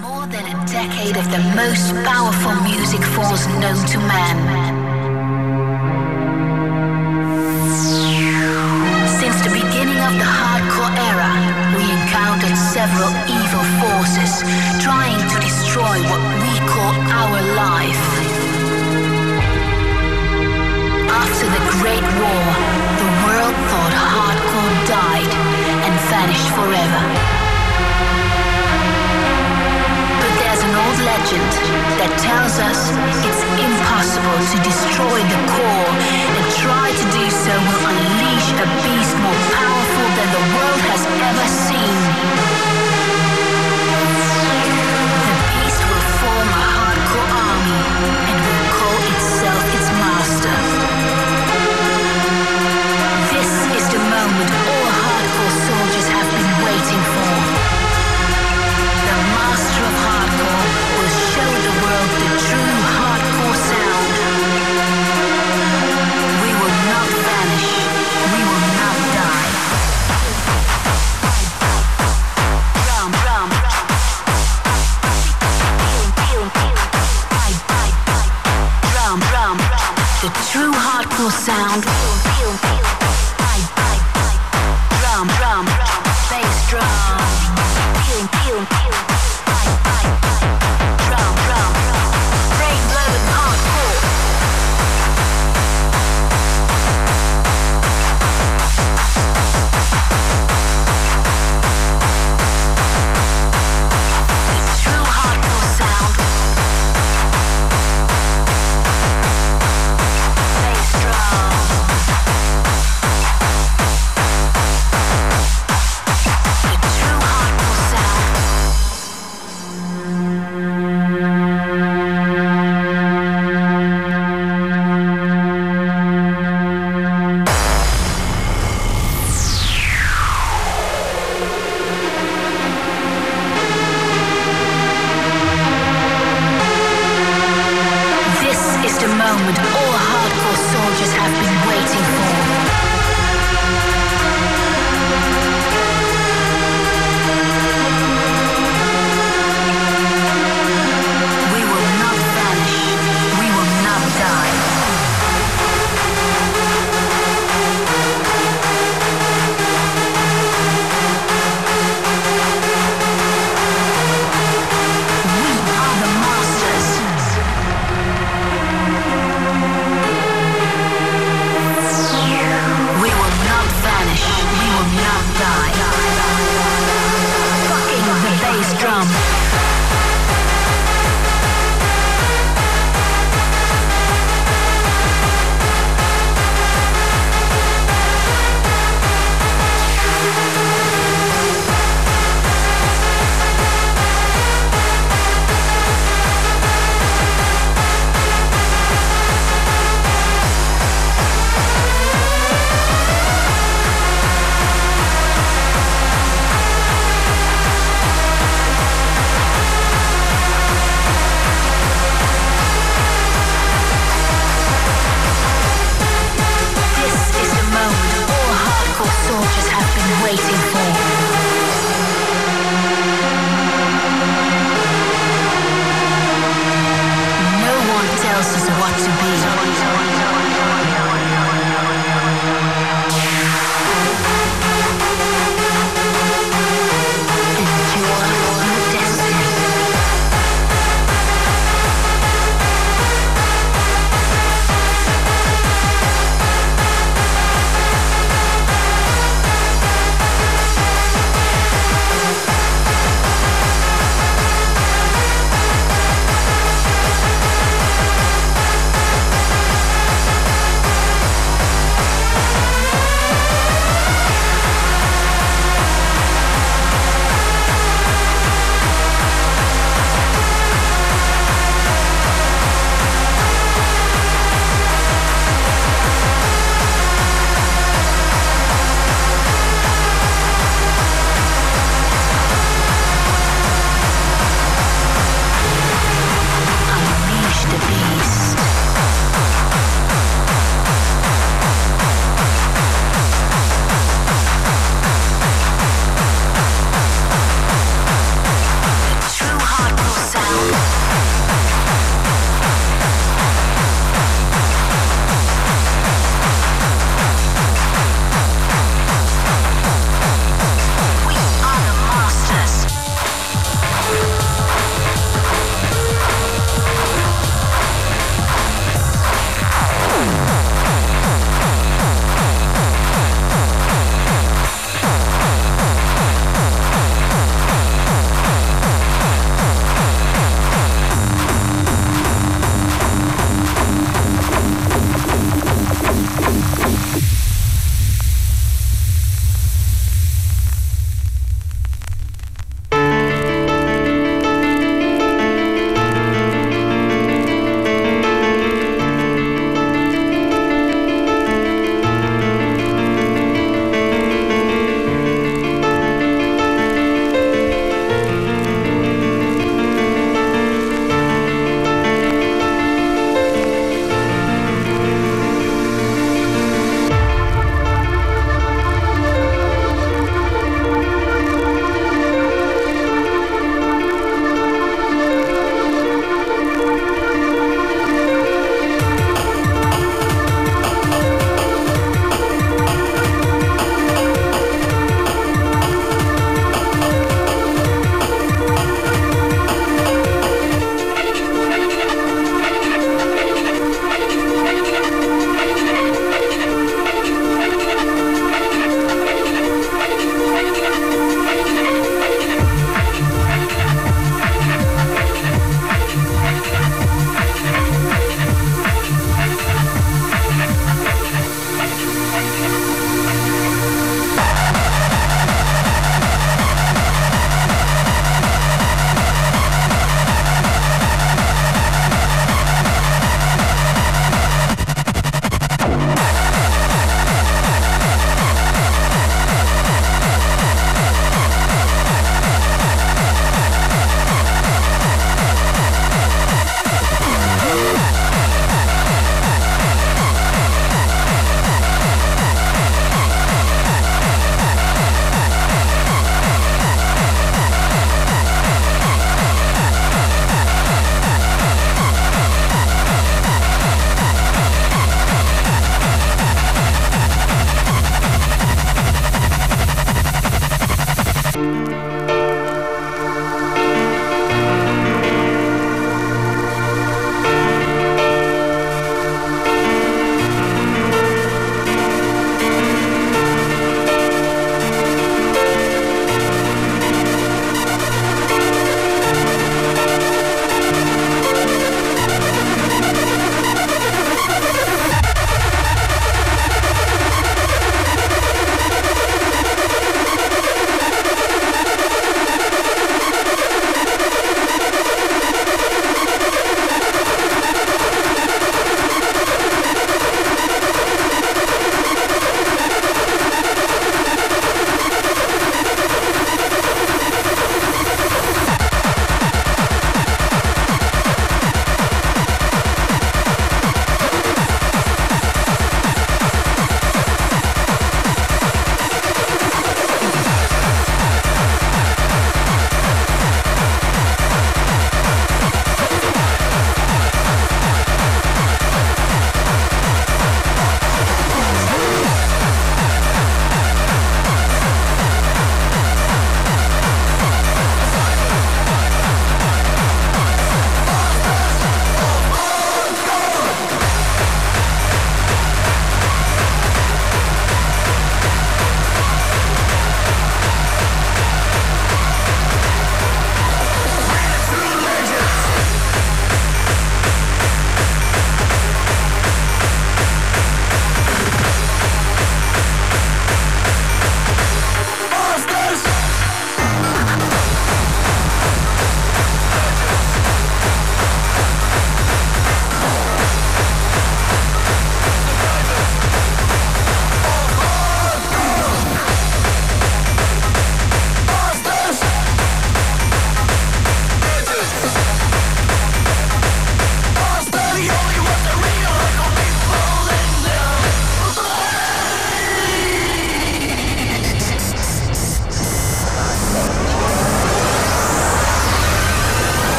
More than a decade of the most powerful music force known to man.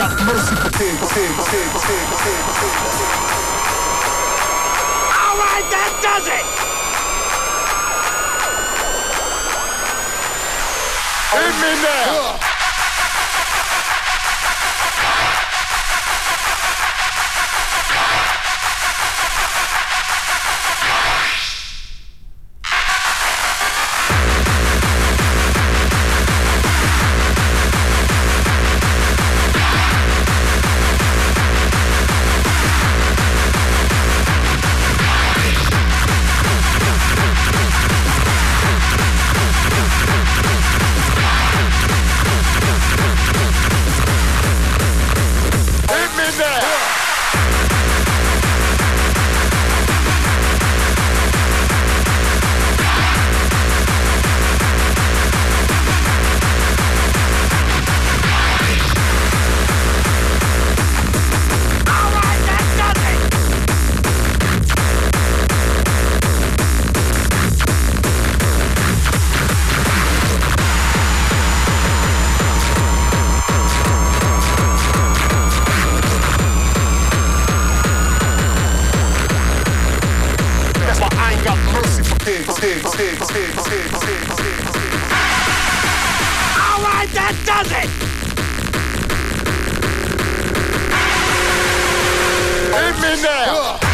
Got mercy for pigs. All right, that does it. Hit me now. got mercy for pigs, pigs, pigs, pigs, pigs, pigs, pigs. All right, that does it. Hit me now.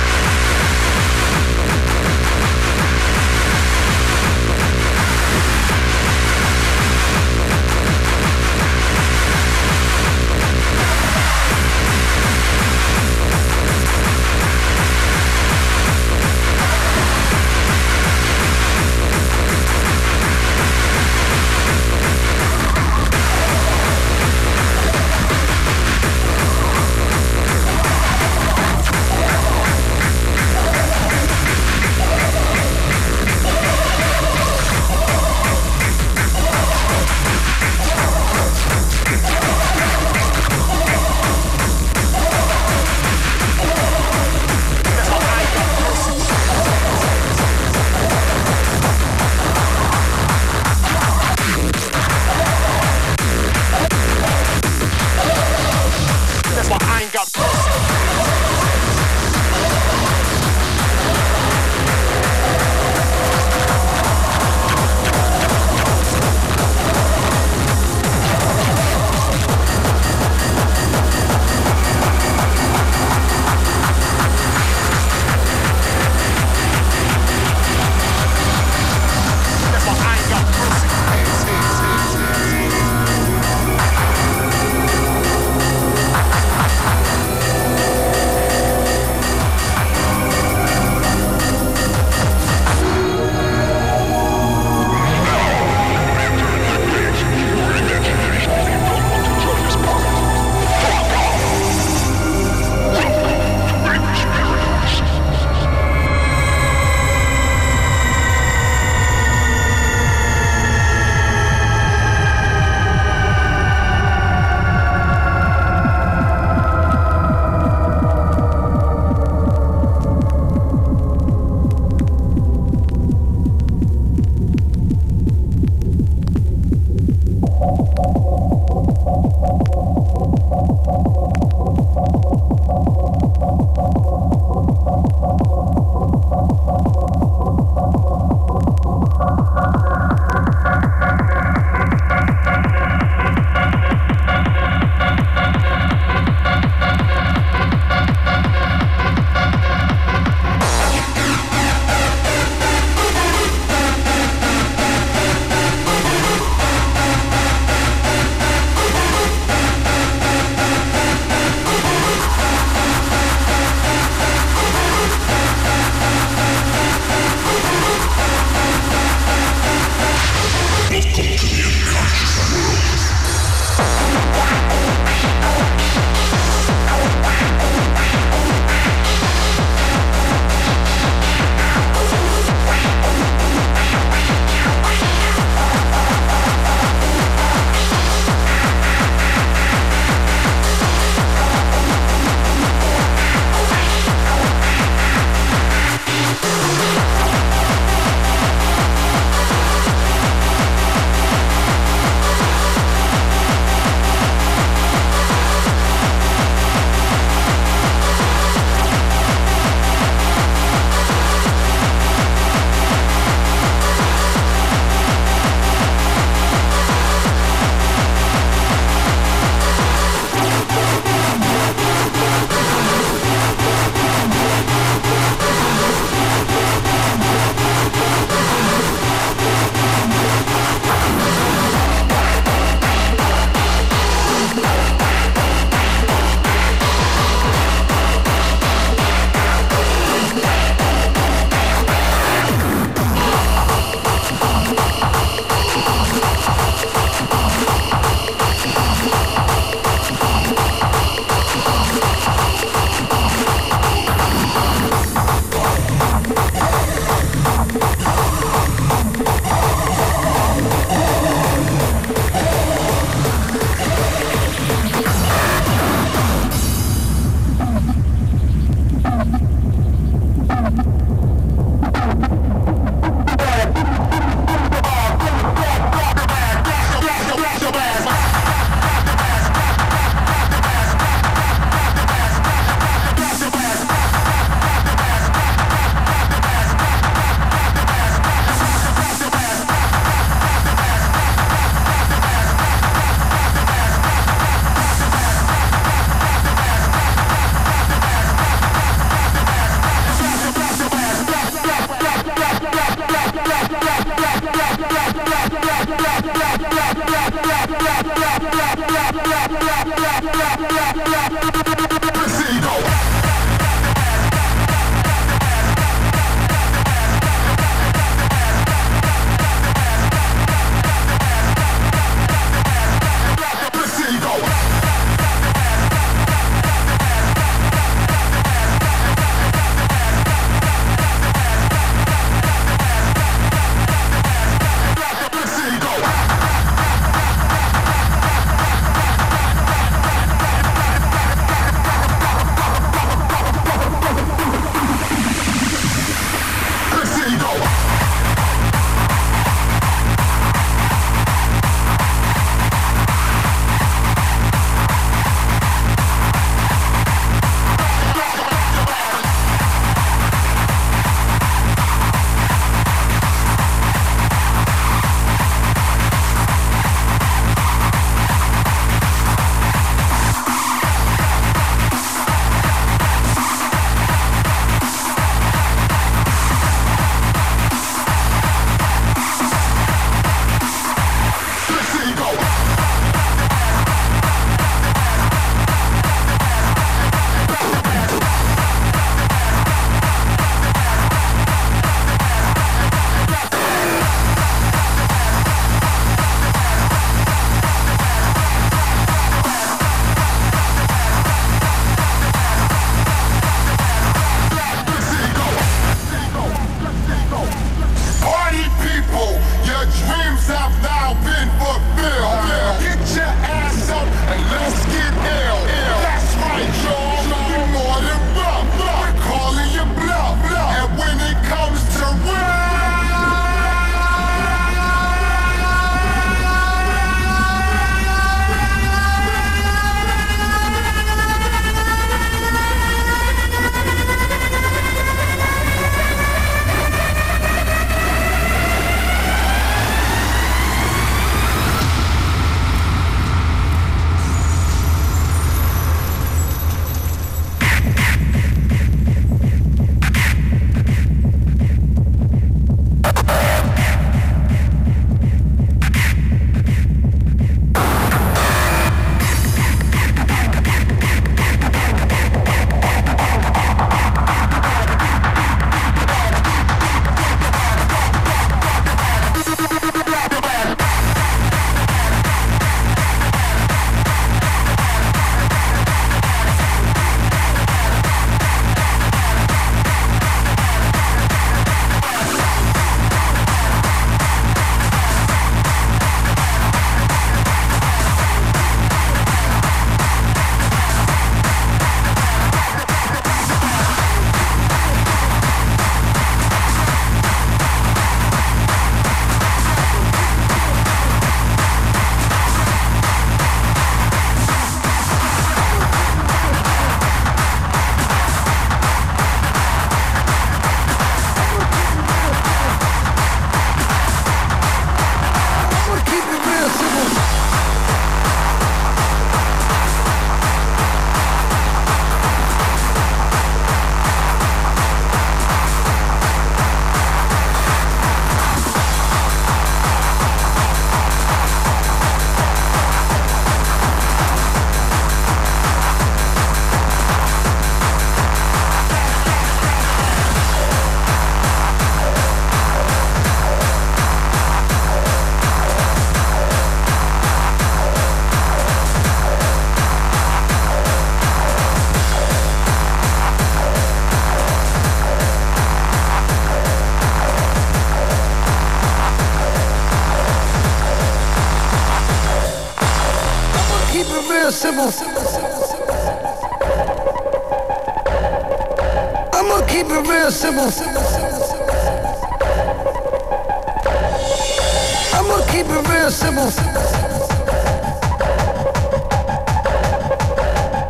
keep it real simple.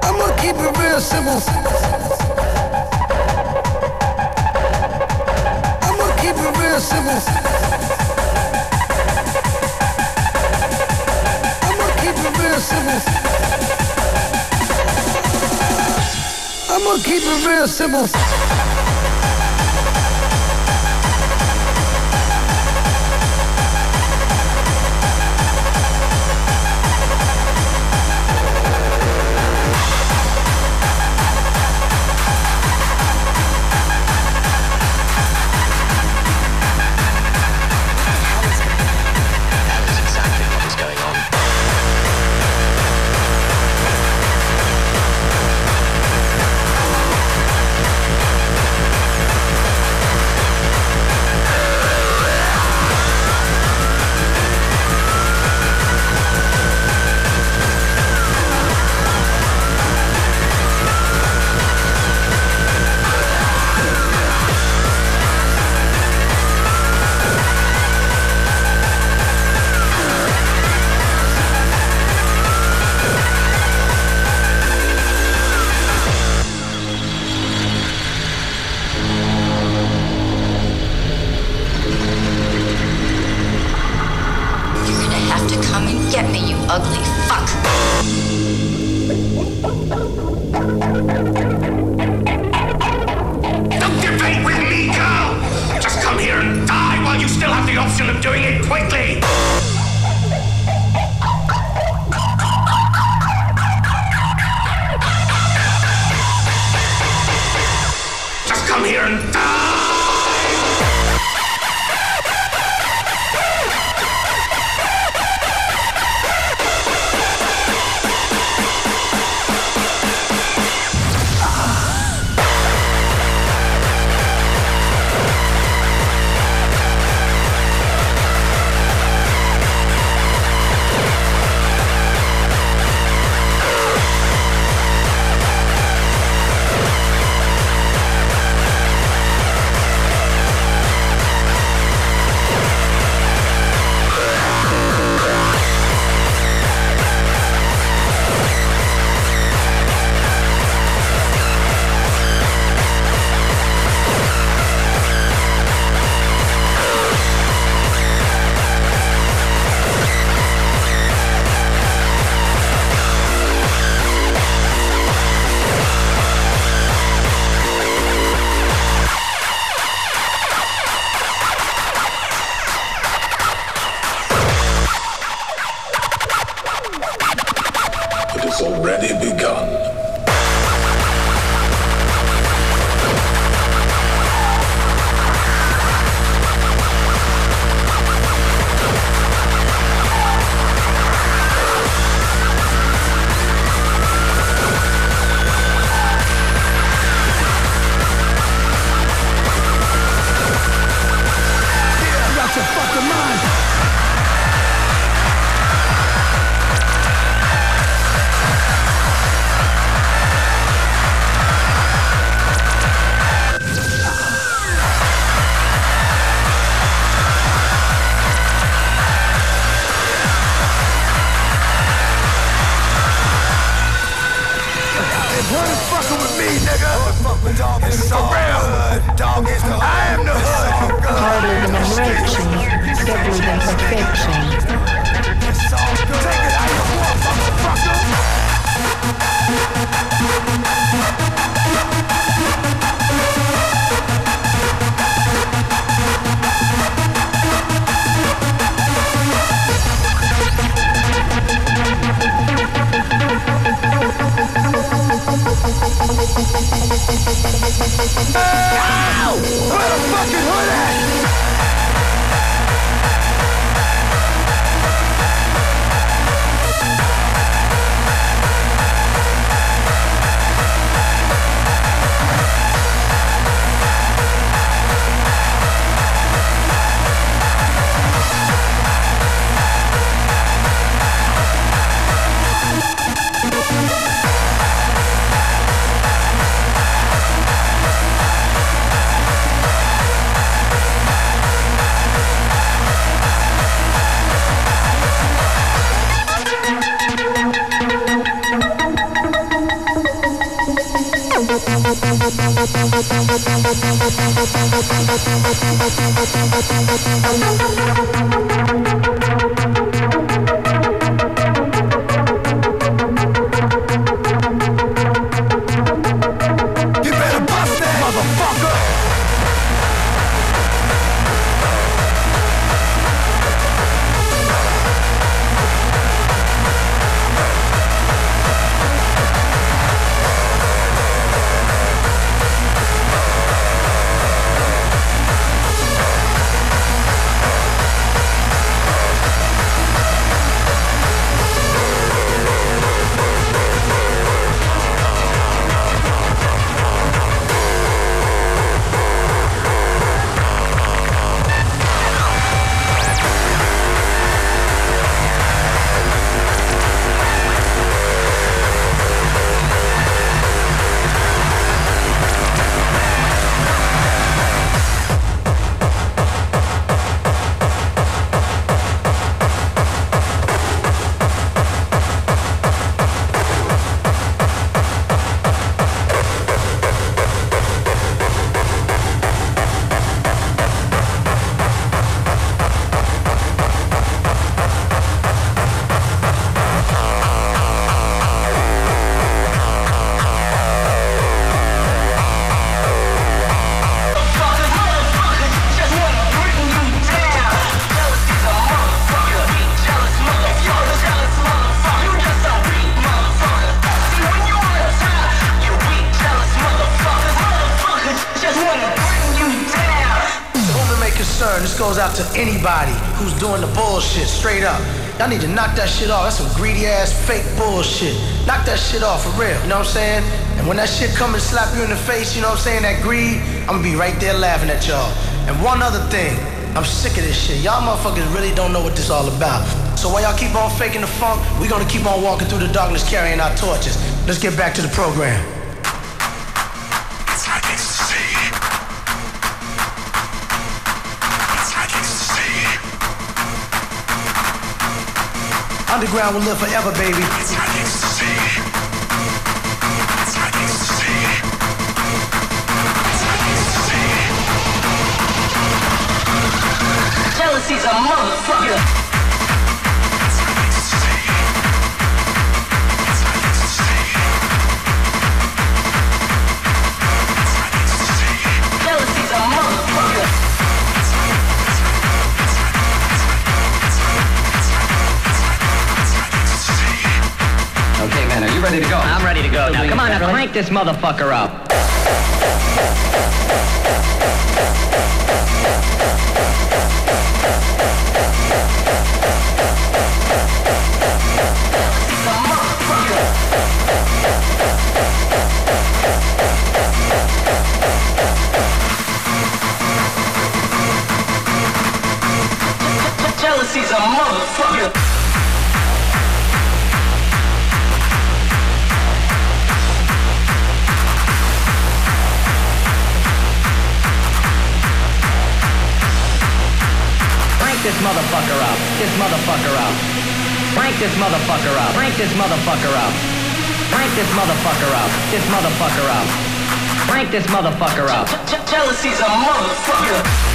I'ma keep it real simple. I'ma keep it real simple. I'ma keep it real simple. I'ma keep it real simple. To anybody who's doing the bullshit straight up. Y'all need to knock that shit off. That's some greedy ass fake bullshit. Knock that shit off for real. You know what I'm saying? And when that shit come and slap you in the face, you know what I'm saying? That greed, I'm gonna be right there laughing at y'all. And one other thing, I'm sick of this shit. Y'all motherfuckers really don't know what this all about. So while y'all keep on faking the funk, we gonna keep on walking through the darkness carrying our torches. Let's get back to the program. Underground will live forever, baby. Jealousy's a motherfucker. Okay, man, are you ready to go? I'm ready to go. Now, come on, now crank this motherfucker up. Jealousy's a motherfucker. Motherfucker up. This motherfucker up. Crank this motherfucker up. Crank this motherfucker up. Crank this motherfucker up. This motherfucker up. Crank this motherfucker up. Jealousy's a motherfucker.